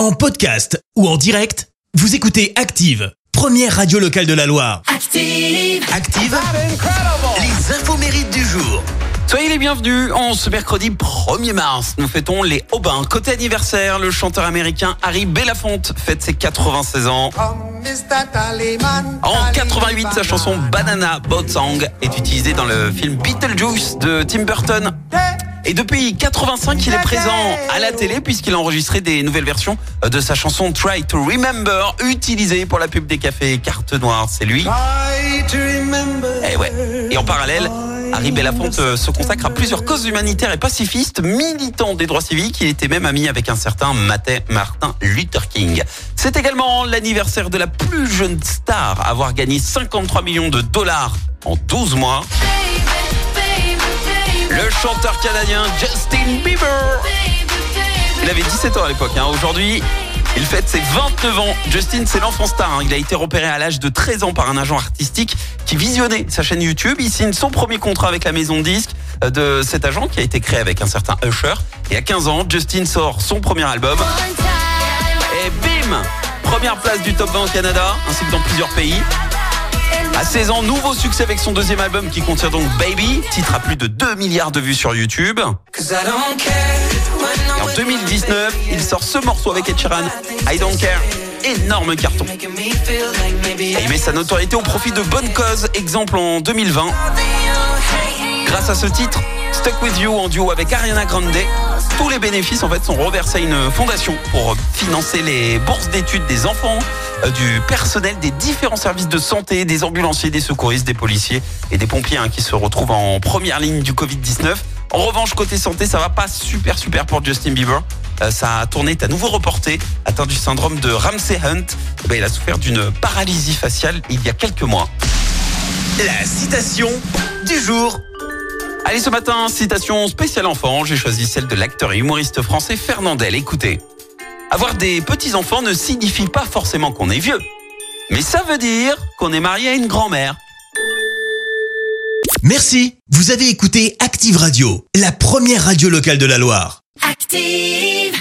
En podcast ou en direct, vous écoutez Active, première radio locale de la Loire. Active. Active, les infos mérites du jour. Soyez les bienvenus. En ce mercredi 1er mars, nous fêtons les Aubins. Côté anniversaire, le chanteur américain Harry Belafonte fête ses 96 ans. En 88, sa chanson Banana Boat Song est utilisée dans le film Beetlejuice de Tim Burton. Et depuis 85, il est présent à la télé puisqu'il a enregistré des nouvelles versions de sa chanson Try to Remember, utilisée pour la pub des cafés Carte Noire. C'est lui. Et ouais. Et en parallèle, Harry Belafonte euh, se consacre à plusieurs causes humanitaires et pacifistes, militant des droits civiques. Il était même ami avec un certain Martin Luther King. C'est également l'anniversaire de la plus jeune star à avoir gagné 53 millions de dollars en 12 mois. Le chanteur canadien Justin Bieber. Il avait 17 ans à l'époque. hein. Aujourd'hui, il fête ses 29 ans. Justin, c'est l'enfant star. hein. Il a été repéré à l'âge de 13 ans par un agent artistique qui visionnait sa chaîne YouTube. Il signe son premier contrat avec la maison de disques euh, de cet agent qui a été créé avec un certain Usher. Et à 15 ans, Justin sort son premier album. Et bim Première place du top 20 au Canada, ainsi que dans plusieurs pays. À 16 ans, nouveau succès avec son deuxième album qui contient donc Baby, titre à plus de 2 milliards de vues sur YouTube. En 2019, il sort ce morceau avec Ed I Don't Care. Énorme carton. Et il met sa notoriété au profit de bonnes causes, exemple en 2020. À ce titre, Stuck With You en duo avec Ariana Grande, tous les bénéfices en fait sont reversés à une fondation pour financer les bourses d'études des enfants, euh, du personnel des différents services de santé, des ambulanciers, des secouristes, des policiers et des pompiers hein, qui se retrouvent en première ligne du Covid-19. En revanche, côté santé, ça va pas super super pour Justin Bieber. Euh, sa tournée est à nouveau reportée. Atteint du syndrome de Ramsey Hunt, Eh ben, il a souffert d'une paralysie faciale il y a quelques mois. La citation du jour. Allez, ce matin, citation spéciale enfant. J'ai choisi celle de l'acteur et humoriste français Fernandel. Écoutez. Avoir des petits-enfants ne signifie pas forcément qu'on est vieux. Mais ça veut dire qu'on est marié à une grand-mère. Merci, vous avez écouté Active Radio, la première radio locale de la Loire. Active.